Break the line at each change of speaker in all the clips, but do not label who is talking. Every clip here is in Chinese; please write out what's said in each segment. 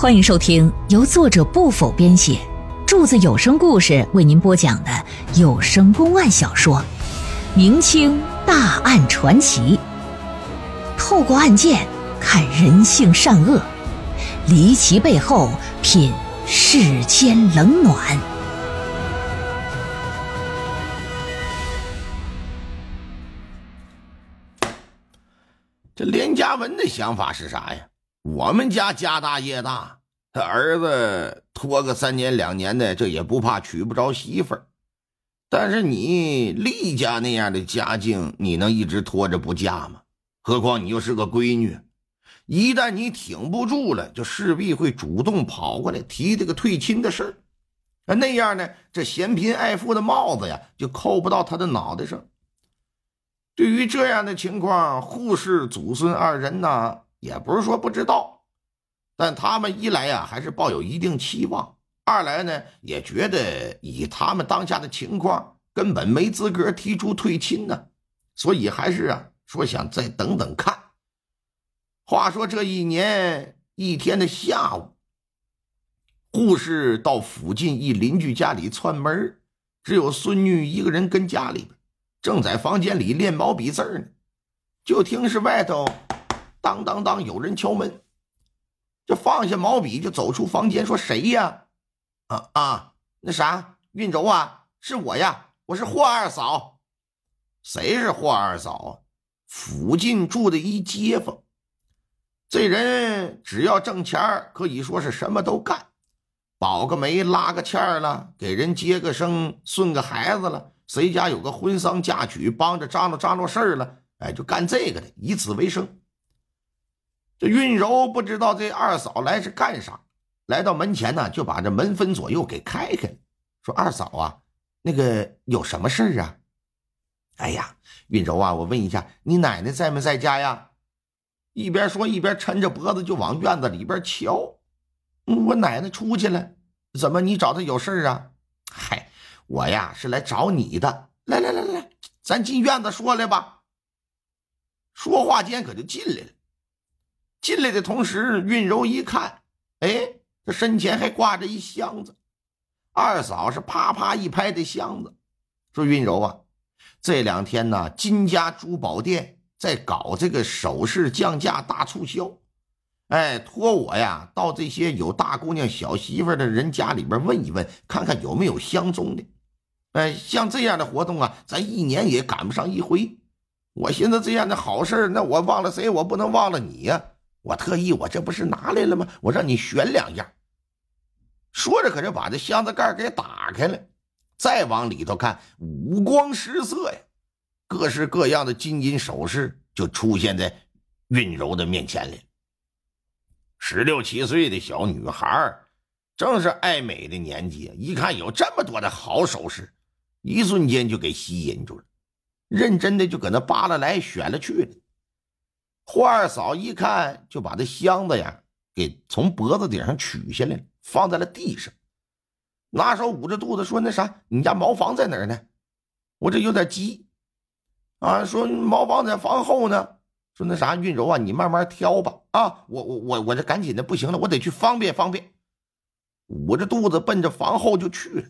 欢迎收听由作者不否编写，柱子有声故事为您播讲的有声公案小说《明清大案传奇》，透过案件看人性善恶，离奇背后品世间冷暖。
这连家文的想法是啥呀？我们家家大业大，他儿子拖个三年两年的，这也不怕娶不着媳妇儿。但是你厉家那样的家境，你能一直拖着不嫁吗？何况你又是个闺女，一旦你挺不住了，就势必会主动跑过来提这个退亲的事儿。那样呢，这嫌贫爱富的帽子呀，就扣不到他的脑袋上。对于这样的情况，护士祖孙二人呢？也不是说不知道，但他们一来呀，还是抱有一定期望；二来呢，也觉得以他们当下的情况，根本没资格提出退亲呢，所以还是啊，说想再等等看。话说这一年一天的下午，护士到附近一邻居家里串门，只有孙女一个人跟家里边，正在房间里练毛笔字呢，就听是外头。当当当！有人敲门，就放下毛笔，就走出房间，说：“谁呀？”“啊啊，那啥，运轴啊，是我呀，我是霍二嫂。”“谁是霍二嫂啊？”“附近住的一街坊。”这人只要挣钱可以说是什么都干，保个媒、拉个纤了，给人接个生、顺个孩子了，谁家有个婚丧嫁娶，帮着张罗张罗事儿了，哎，就干这个的，以此为生。这运柔不知道这二嫂来是干啥，来到门前呢，就把这门分左右给开开，说：“二嫂啊，那个有什么事儿啊？”“哎呀，运柔啊，我问一下，你奶奶在没在家呀？”一边说一边抻着脖子就往院子里边瞧。“我奶奶出去了，怎么你找她有事啊？”“嗨，我呀是来找你的。来来来来，咱进院子说来吧。”说话间可就进来了。进来的同时，韵柔一看，哎，这身前还挂着一箱子。二嫂是啪啪一拍这箱子，说：“韵柔啊，这两天呢，金家珠宝店在搞这个首饰降价大促销，哎，托我呀到这些有大姑娘小媳妇的人家里边问一问，看看有没有相中的。哎，像这样的活动啊，咱一年也赶不上一回。我寻思这样的好事那我忘了谁，我不能忘了你呀。”我特意，我这不是拿来了吗？我让你选两样。说着，可就把这箱子盖给打开了，再往里头看，五光十色呀，各式各样的金银首饰就出现在韵柔的面前了。十六七岁的小女孩，正是爱美的年纪，一看有这么多的好首饰，一瞬间就给吸引住了，认真的就搁那扒拉来选了去了。霍二嫂一看，就把这箱子呀给从脖子顶上取下来放在了地上，拿手捂着肚子说：“那啥，你家茅房在哪儿呢？我这有点急啊。”说茅房在房后呢。说那啥，韵柔啊，你慢慢挑吧。啊，我我我我这赶紧的不行了，我得去方便方便。捂着肚子奔着房后就去了。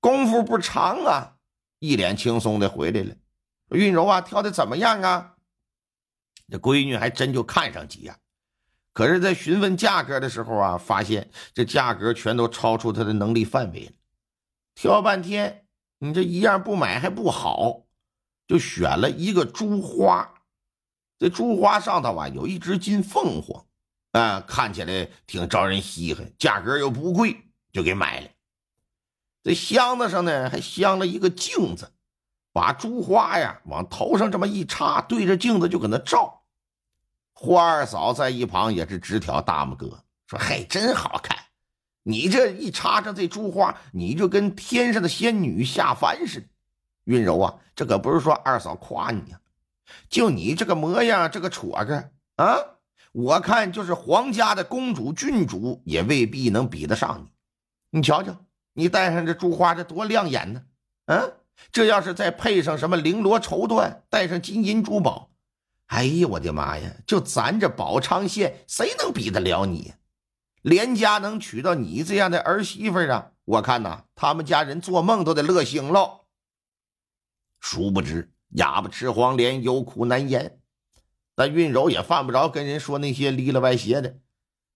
功夫不长啊，一脸轻松的回来了。韵柔啊，挑的怎么样啊？这闺女还真就看上几眼，可是，在询问价格的时候啊，发现这价格全都超出她的能力范围了。挑半天，你这一样不买还不好，就选了一个珠花。这珠花上头啊有一只金凤凰，啊，看起来挺招人稀罕，价格又不贵，就给买了。这箱子上呢还镶了一个镜子。把珠花呀往头上这么一插，对着镜子就搁那照。霍二嫂在一旁也是直挑大拇哥，说：“嘿，真好看！你这一插上这珠花，你就跟天上的仙女下凡似的。”云柔啊，这可不是说二嫂夸你呀，就你这个模样，这个戳个啊，我看就是皇家的公主、郡主也未必能比得上你。你瞧瞧，你戴上这珠花，这多亮眼呢！嗯。这要是再配上什么绫罗绸缎，带上金银珠宝，哎呀，我的妈呀！就咱这宝昌县，谁能比得了你？连家能娶到你这样的儿媳妇啊？我看呐，他们家人做梦都得乐醒了。殊不知，哑巴吃黄连，有苦难言。但韵柔也犯不着跟人说那些离了歪斜的，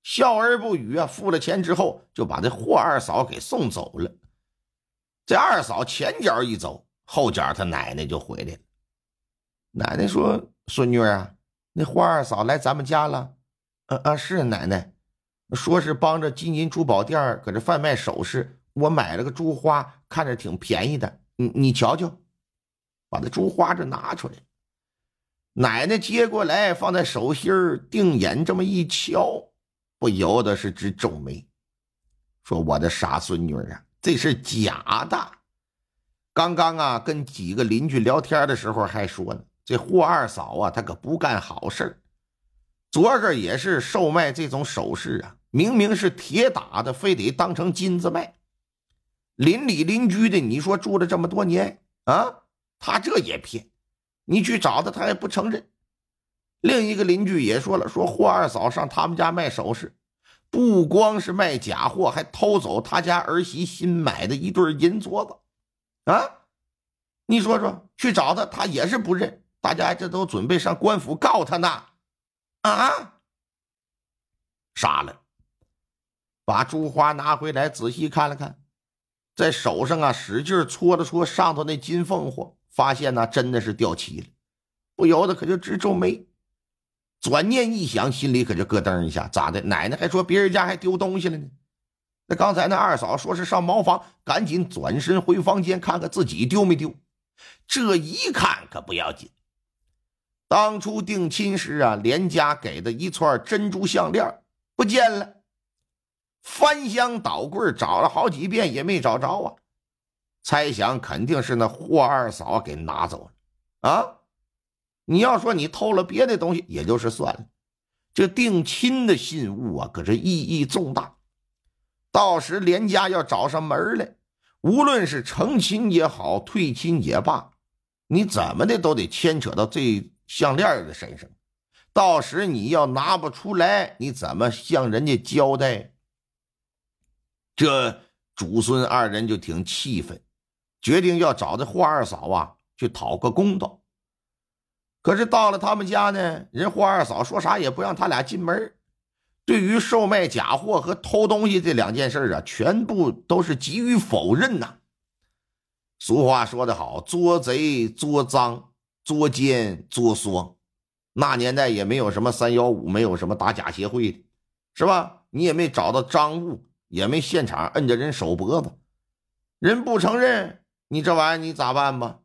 笑而不语啊。付了钱之后，就把这霍二嫂给送走了。这二嫂前脚一走，后脚他奶奶就回来了。奶奶说：“孙女啊，那花二嫂来咱们家了。”“啊啊，是奶奶，说是帮着金银珠宝店搁这贩卖首饰。我买了个珠花，看着挺便宜的。你你瞧瞧，把那珠花这拿出来。”奶奶接过来，放在手心定眼这么一瞧，不由得是直皱眉，说：“我的傻孙女啊，这是假的。刚刚啊，跟几个邻居聊天的时候还说呢，这霍二嫂啊，她可不干好事昨个也是售卖这种首饰啊，明明是铁打的，非得当成金子卖。邻里邻居的，你说住了这么多年啊，他这也骗。”你去找他，他也不承认。另一个邻居也说了，说霍二嫂上他们家卖首饰，不光是卖假货，还偷走他家儿媳新买的一对银镯子。啊，你说说，去找他，他也是不认。大家这都准备上官府告他呢。啊，杀了，把珠花拿回来，仔细看了看，在手上啊，使劲搓了搓上头那金凤凰。发现呢，真的是掉漆了，不由得可就直皱眉。转念一想，心里可就咯噔一下，咋的？奶奶还说别人家还丢东西了呢。那刚才那二嫂说是上茅房，赶紧转身回房间看看自己丢没丢。这一看可不要紧，当初定亲时啊，连家给的一串珍珠项链不见了，翻箱倒柜找了好几遍也没找着啊。猜想肯定是那霍二嫂给拿走了啊！你要说你偷了别的东西，也就是算了。这定亲的信物啊，可是意义重大。到时连家要找上门来，无论是成亲也好，退亲也罢，你怎么的都得牵扯到这项链的身上。到时你要拿不出来，你怎么向人家交代？这祖孙二人就挺气愤。决定要找这霍二嫂啊，去讨个公道。可是到了他们家呢，人霍二嫂说啥也不让他俩进门。对于售卖假货和偷东西这两件事啊，全部都是给予否认呐。俗话说得好，捉贼捉赃，捉奸捉双。那年代也没有什么三幺五，没有什么打假协会的，是吧？你也没找到赃物，也没现场摁着人手脖子，人不承认。你这玩意你咋办吧？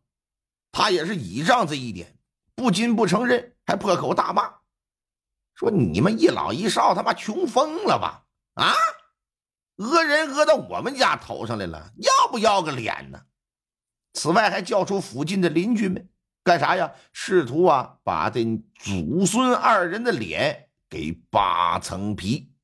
他也是倚仗这一点，不仅不承认，还破口大骂，说你们一老一少他妈穷疯了吧？啊，讹人讹到我们家头上来了，要不要个脸呢？此外还叫出附近的邻居们干啥呀？试图啊把这祖孙二人的脸给扒层皮。